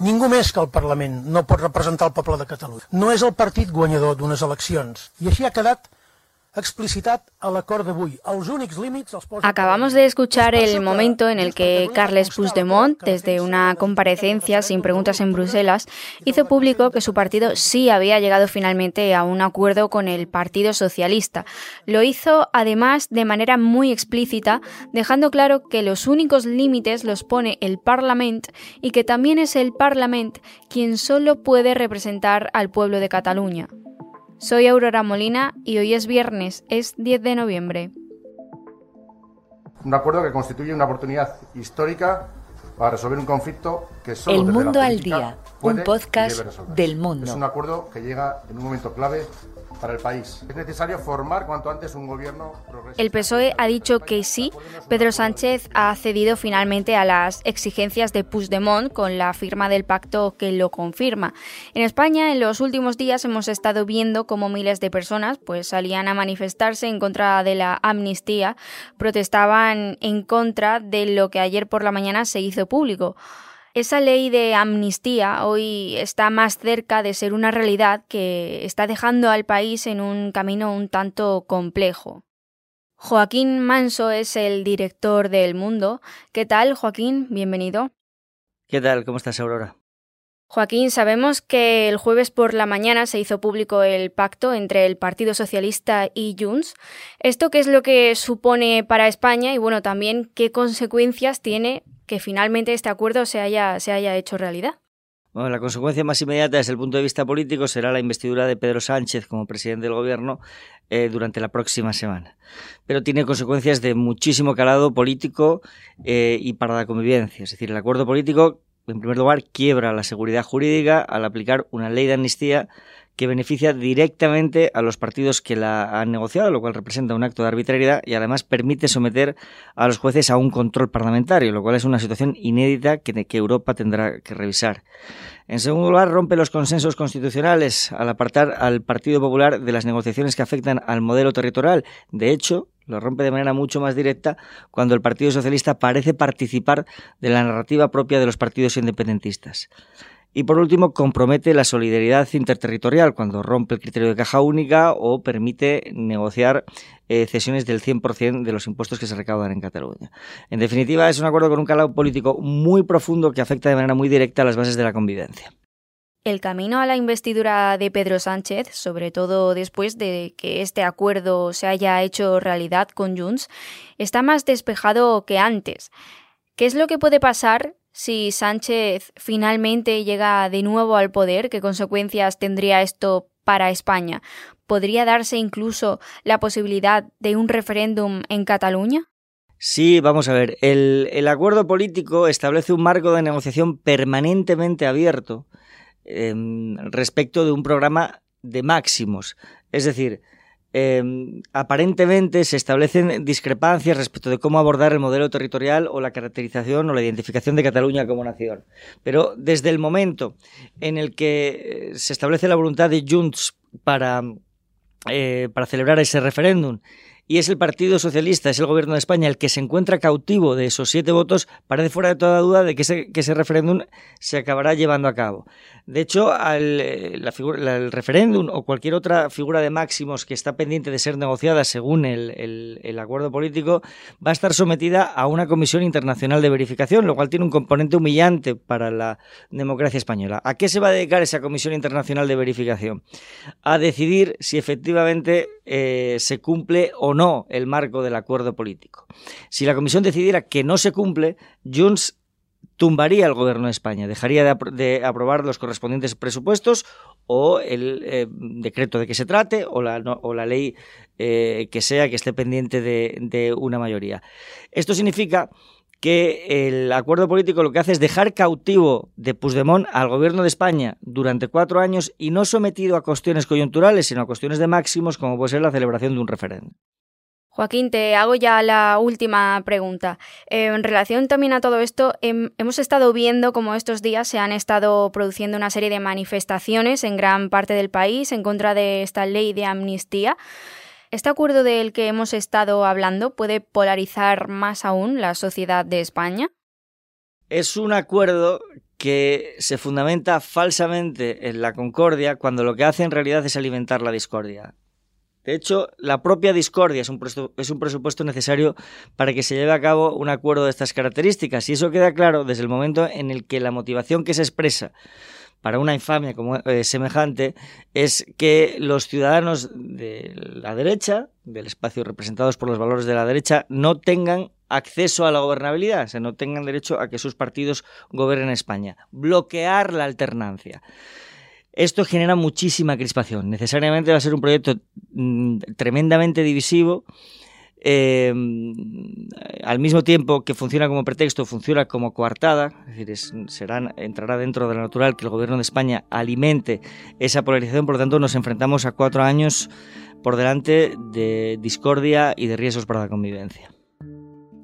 Ningú més que el Parlament no pot representar el poble de Catalunya. No és el partit guanyador d'unes eleccions. I així ha quedat Acabamos de escuchar el momento en el que Carles Puigdemont, desde una comparecencia sin preguntas en Bruselas, hizo público que su partido sí había llegado finalmente a un acuerdo con el Partido Socialista. Lo hizo además de manera muy explícita, dejando claro que los únicos límites los pone el Parlamento y que también es el Parlamento quien solo puede representar al pueblo de Cataluña. Soy Aurora Molina y hoy es viernes, es 10 de noviembre. Un acuerdo que constituye una oportunidad histórica para resolver un conflicto que solo El desde Mundo la al Día, puede un podcast del mundo. Es un acuerdo que llega en un momento clave para el país. Es necesario formar cuanto antes un gobierno progresista. El PSOE ha dicho que sí. Pedro Sánchez ha cedido finalmente a las exigencias de Puigdemont con la firma del pacto que lo confirma. En España, en los últimos días hemos estado viendo cómo miles de personas pues salían a manifestarse en contra de la amnistía, protestaban en contra de lo que ayer por la mañana se hizo público. Esa ley de amnistía hoy está más cerca de ser una realidad que está dejando al país en un camino un tanto complejo. Joaquín Manso es el director del Mundo. ¿Qué tal, Joaquín? Bienvenido. ¿Qué tal? ¿Cómo estás, Aurora? Joaquín, sabemos que el jueves por la mañana se hizo público el pacto entre el Partido Socialista y Junts. ¿Esto qué es lo que supone para España y, bueno, también qué consecuencias tiene que finalmente este acuerdo se haya, se haya hecho realidad? Bueno, la consecuencia más inmediata desde el punto de vista político será la investidura de Pedro Sánchez como presidente del gobierno eh, durante la próxima semana. Pero tiene consecuencias de muchísimo calado político eh, y para la convivencia. Es decir, el acuerdo político, en primer lugar, quiebra la seguridad jurídica al aplicar una ley de amnistía que beneficia directamente a los partidos que la han negociado, lo cual representa un acto de arbitrariedad y además permite someter a los jueces a un control parlamentario, lo cual es una situación inédita que, que Europa tendrá que revisar. En segundo lugar, rompe los consensos constitucionales al apartar al Partido Popular de las negociaciones que afectan al modelo territorial. De hecho, lo rompe de manera mucho más directa cuando el Partido Socialista parece participar de la narrativa propia de los partidos independentistas. Y por último, compromete la solidaridad interterritorial cuando rompe el criterio de caja única o permite negociar eh, cesiones del 100% de los impuestos que se recaudan en Cataluña. En definitiva, es un acuerdo con un calado político muy profundo que afecta de manera muy directa a las bases de la convivencia. El camino a la investidura de Pedro Sánchez, sobre todo después de que este acuerdo se haya hecho realidad con Junts, está más despejado que antes. ¿Qué es lo que puede pasar si Sánchez finalmente llega de nuevo al poder, ¿qué consecuencias tendría esto para España? ¿Podría darse incluso la posibilidad de un referéndum en Cataluña? Sí, vamos a ver. El, el acuerdo político establece un marco de negociación permanentemente abierto eh, respecto de un programa de máximos. Es decir, eh, aparentemente se establecen discrepancias respecto de cómo abordar el modelo territorial o la caracterización o la identificación de Cataluña como nación. Pero desde el momento en el que se establece la voluntad de Junts para, eh, para celebrar ese referéndum y es el Partido Socialista, es el Gobierno de España el que se encuentra cautivo de esos siete votos, parece fuera de toda duda de que ese, que ese referéndum se acabará llevando a cabo. De hecho, al, la figura, el referéndum o cualquier otra figura de máximos que está pendiente de ser negociada según el, el, el, acuerdo político va a estar sometida a una comisión internacional de verificación, lo cual tiene un componente humillante para la democracia española. ¿A qué se va a dedicar esa comisión internacional de verificación? A decidir si efectivamente eh, se cumple o no el marco del acuerdo político. Si la comisión decidiera que no se cumple, Junts tumbaría el gobierno de España, dejaría de, apro de aprobar los correspondientes presupuestos o el eh, decreto de que se trate o la, no, ley eh, que sea que esté pendiente de, de una mayoría. Esto significa que el acuerdo político lo que hace es dejar cautivo de Puigdemont al gobierno de España durante cuatro años y no sometido a cuestiones coyunturales, sino a cuestiones de máximos, como puede ser la celebración de un referéndum. Joaquín, te hago ya la última pregunta. Eh, en relación también a todo esto, eh, hemos estado viendo cómo estos días se han estado produciendo una serie de manifestaciones en gran parte del país en contra de esta ley de amnistía. ¿Este acuerdo del que hemos estado hablando puede polarizar más aún la sociedad de España? Es un acuerdo que se fundamenta falsamente en la concordia cuando lo que hace en realidad es alimentar la discordia. De hecho, la propia discordia es un, es un, presupuesto necesario para que se lleve a cabo un acuerdo de estas características. Y eso queda claro desde el momento en el que la motivación que se expresa para una infamia como eh, semejante es que los ciudadanos de la derecha, del espacio representados por los valores de la derecha, no tengan acceso a la gobernabilidad, o sea, no tengan derecho a que sus partidos gobiernen España. Bloquear la alternancia. Esto genera muchísima crispación. Necesariamente va a ser un proyecto mm, tremendamente divisivo. Eh, al mismo tiempo que funciona como pretexto, funciona como coartada, es decir, serán, entrará dentro de lo natural que el gobierno de España alimente esa polarización, por lo tanto nos enfrentamos a cuatro años por delante de discordia y de riesgos para la convivencia.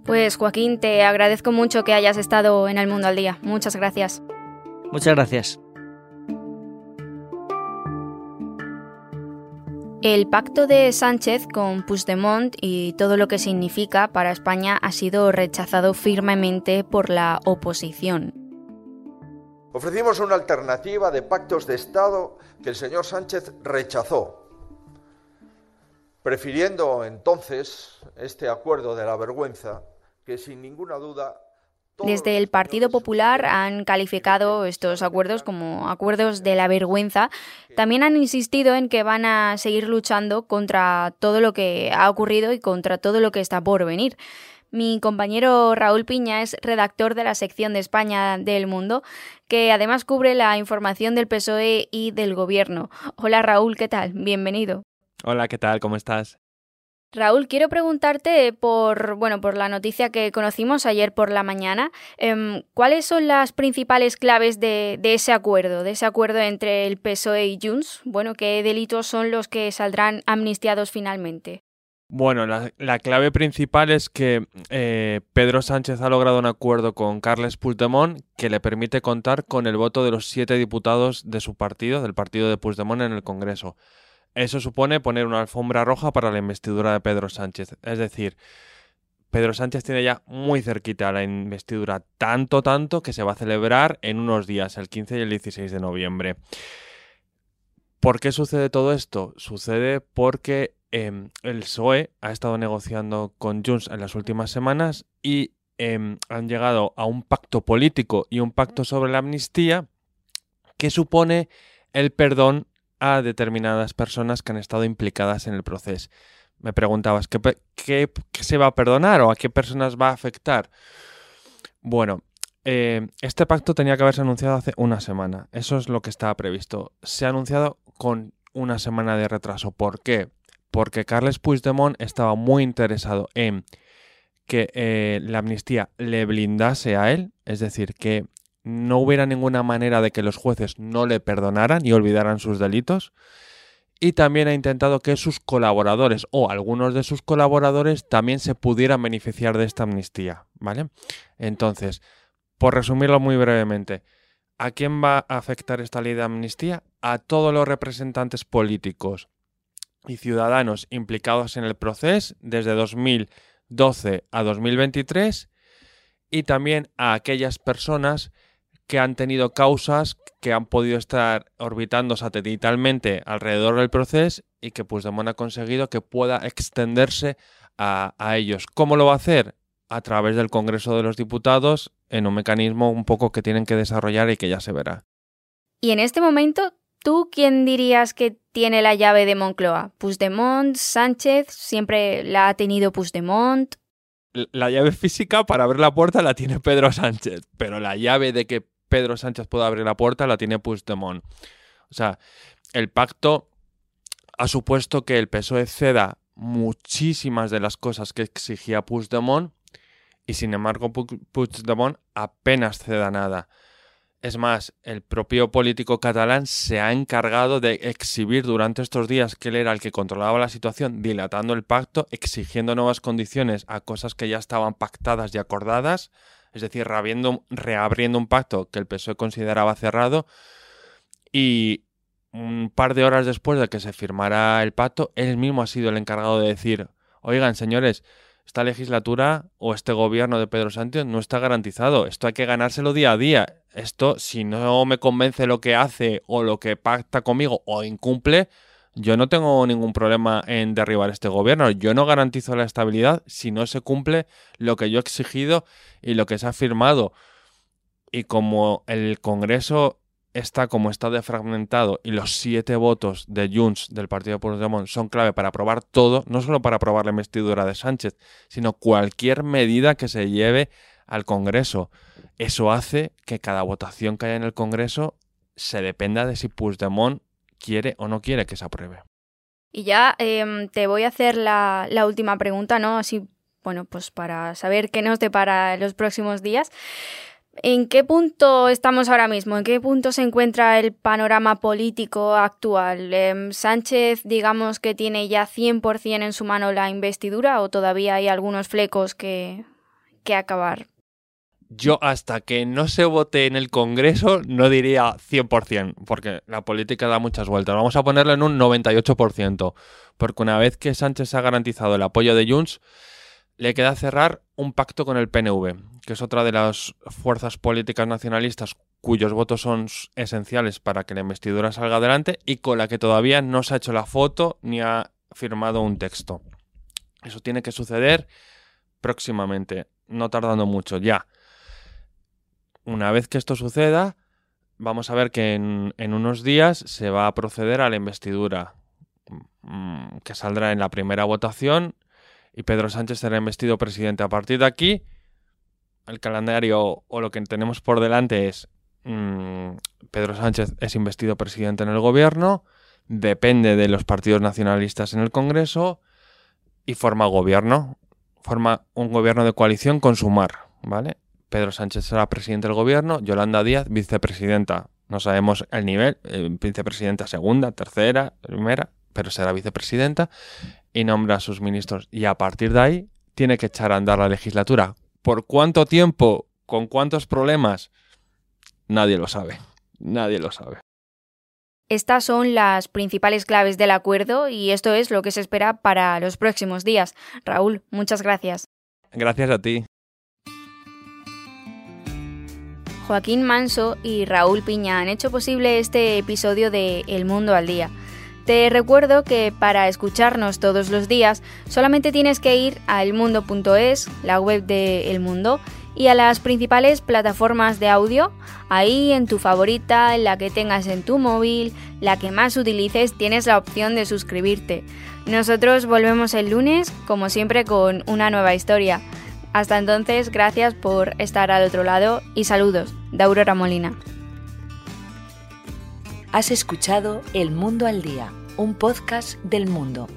Pues Joaquín, te agradezco mucho que hayas estado en el mundo al día. Muchas gracias. Muchas gracias. El pacto de Sánchez con Puigdemont y todo lo que significa para España ha sido rechazado firmemente por la oposición. Ofrecimos una alternativa de pactos de Estado que el señor Sánchez rechazó, prefiriendo entonces este acuerdo de la vergüenza que sin ninguna duda desde el Partido Popular han calificado estos acuerdos como acuerdos de la vergüenza. También han insistido en que van a seguir luchando contra todo lo que ha ocurrido y contra todo lo que está por venir. Mi compañero Raúl Piña es redactor de la sección de España del Mundo, que además cubre la información del PSOE y del Gobierno. Hola Raúl, ¿qué tal? Bienvenido. Hola, ¿qué tal? ¿Cómo estás? Raúl, quiero preguntarte por, bueno, por la noticia que conocimos ayer por la mañana. Em, ¿Cuáles son las principales claves de, ese acuerdo, de ese acuerdo entre el PSOE y Junts? Bueno, ¿qué delitos son los que saldrán amnistiados finalmente? Bueno, la, clave principal es que eh, Pedro Sánchez ha logrado un acuerdo con Carles Puigdemont que le permite contar con el voto de los siete diputados de su partido, del partido de Puigdemont en el Congreso. Eso supone poner una alfombra roja para la investidura de Pedro Sánchez. Es decir, Pedro Sánchez tiene ya muy cerquita la investidura, tanto, tanto, que se va a celebrar en unos días, el 15 y el 16 de noviembre. ¿Por qué sucede todo esto? Sucede porque em, el PSOE ha estado negociando con Junts en las últimas semanas y em, han llegado a un pacto político y un pacto sobre la amnistía que supone el perdón a determinadas personas que han estado implicadas en el proceso. Me preguntabas, ¿qué, se va a perdonar o a qué personas va a afectar? Bueno, eh, este pacto tenía que haberse anunciado hace una semana. Eso es lo que estaba previsto. Se ha anunciado con una semana de retraso. ¿Por qué? Porque Carles Puigdemont estaba muy interesado en que eh, la amnistía le blindase a él, es decir, que no hubiera ninguna manera de que los jueces no le perdonaran y olvidaran sus delitos. Y también ha intentado que sus colaboradores o algunos de sus colaboradores también se pudieran beneficiar de esta amnistía, ¿vale? Entonces, por resumirlo muy brevemente, ¿a quién va a afectar esta ley de amnistía? A todos los representantes políticos y ciudadanos implicados en el proceso desde 2012 a 2023 y también a aquellas personas que han tenido causas que han podido estar orbitando satelitalmente alrededor del proceso y que Puigdemont ha conseguido que pueda extenderse a, ellos. ¿Cómo lo va a hacer? A través del Congreso de los Diputados en un mecanismo un poco que tienen que desarrollar y que ya se verá. Y en este momento, ¿tú quién dirías que tiene la llave de Moncloa? ¿Puigdemont, Sánchez? ¿Siempre la ha tenido Puigdemont? La llave física para abrir la puerta la tiene Pedro Sánchez, pero la llave de que Pedro Sánchez pueda abrir la puerta la tiene Puigdemont. O sea, el pacto ha supuesto que el PSOE ceda muchísimas de las cosas que exigía Puigdemont y sin embargo Puigdemont apenas ceda nada. Es más, el propio político catalán se ha encargado de exhibir durante estos días que él era el que controlaba la situación, dilatando el pacto, exigiendo nuevas condiciones a cosas que ya estaban pactadas y acordadas, es decir, reabriendo, un pacto que el PSOE consideraba cerrado y un par de horas después de que se firmara el pacto, él mismo ha sido el encargado de decir, oigan señores, esta legislatura o este gobierno de Pedro Sánchez no está garantizado. Esto hay que ganárselo día a día. Esto, si no me convence lo que hace o lo que pacta conmigo o incumple, yo no tengo ningún problema en derribar este gobierno. Yo no garantizo la estabilidad si no se cumple lo que yo he exigido y lo que se ha firmado. Y como el Congreso está como está defragmentado y los siete votos de Junts del Partido Puigdemont son clave para aprobar todo, no solo para aprobar la investidura de Sánchez, sino cualquier medida que se lleve al Congreso. Eso hace que cada votación que haya en el Congreso se dependa de si Puigdemont quiere o no quiere que se apruebe. Y ya em, te voy a hacer la, última pregunta, ¿no? Así, bueno, pues para saber qué nos depara los próximos días. ¿En qué punto estamos ahora mismo? ¿En qué punto se encuentra el panorama político actual? Em, ¿Sánchez, digamos que tiene ya 100% en su mano la investidura o todavía hay algunos flecos que, que acabar? Yo hasta que no se vote en el Congreso no diría 100%, porque la política da muchas vueltas. Vamos a ponerlo en un 98%, porque una vez que Sánchez ha garantizado el apoyo de Junts, le queda cerrar un pacto con el PNV, que es otra de las fuerzas políticas nacionalistas cuyos votos son esenciales para que la investidura salga adelante y con la que todavía no se ha hecho la foto ni ha firmado un texto. Eso tiene que suceder próximamente, no tardando mucho, ya. Una vez que esto suceda, vamos a ver que en, unos días se va a proceder a la investidura, mm, que saldrá en la primera votación y Pedro Sánchez será investido presidente. A partir de aquí, el calendario o lo que tenemos por delante es mmm, Pedro Sánchez es investido presidente en el gobierno, depende de los partidos nacionalistas en el Congreso y forma gobierno. Forma un gobierno de coalición con Sumar, ¿vale? Pedro Sánchez será presidente del gobierno, Yolanda Díaz vicepresidenta. No sabemos el nivel, eh, vicepresidenta segunda, tercera, primera, pero será vicepresidenta y nombra a sus ministros. Y a partir de ahí tiene que echar a andar la legislatura. ¿Por cuánto tiempo? ¿Con cuántos problemas? Nadie lo sabe. Nadie lo sabe. Estas son las principales claves del acuerdo y esto es lo que se espera para los próximos días. Raúl, muchas gracias. Gracias a ti. Joaquín Manso y Raúl Piña han hecho posible este episodio de El Mundo al Día. Te recuerdo que para escucharnos todos los días solamente tienes que ir a elmundo.es, la web de El Mundo, y a las principales plataformas de audio. Ahí en tu favorita, en la que tengas en tu móvil, la que más utilices, tienes la opción de suscribirte. Nosotros volvemos el lunes, como siempre, con una nueva historia. Hasta entonces, gracias por estar al otro lado y saludos de Aurora Molina. Has escuchado El Mundo al Día, un podcast del mundo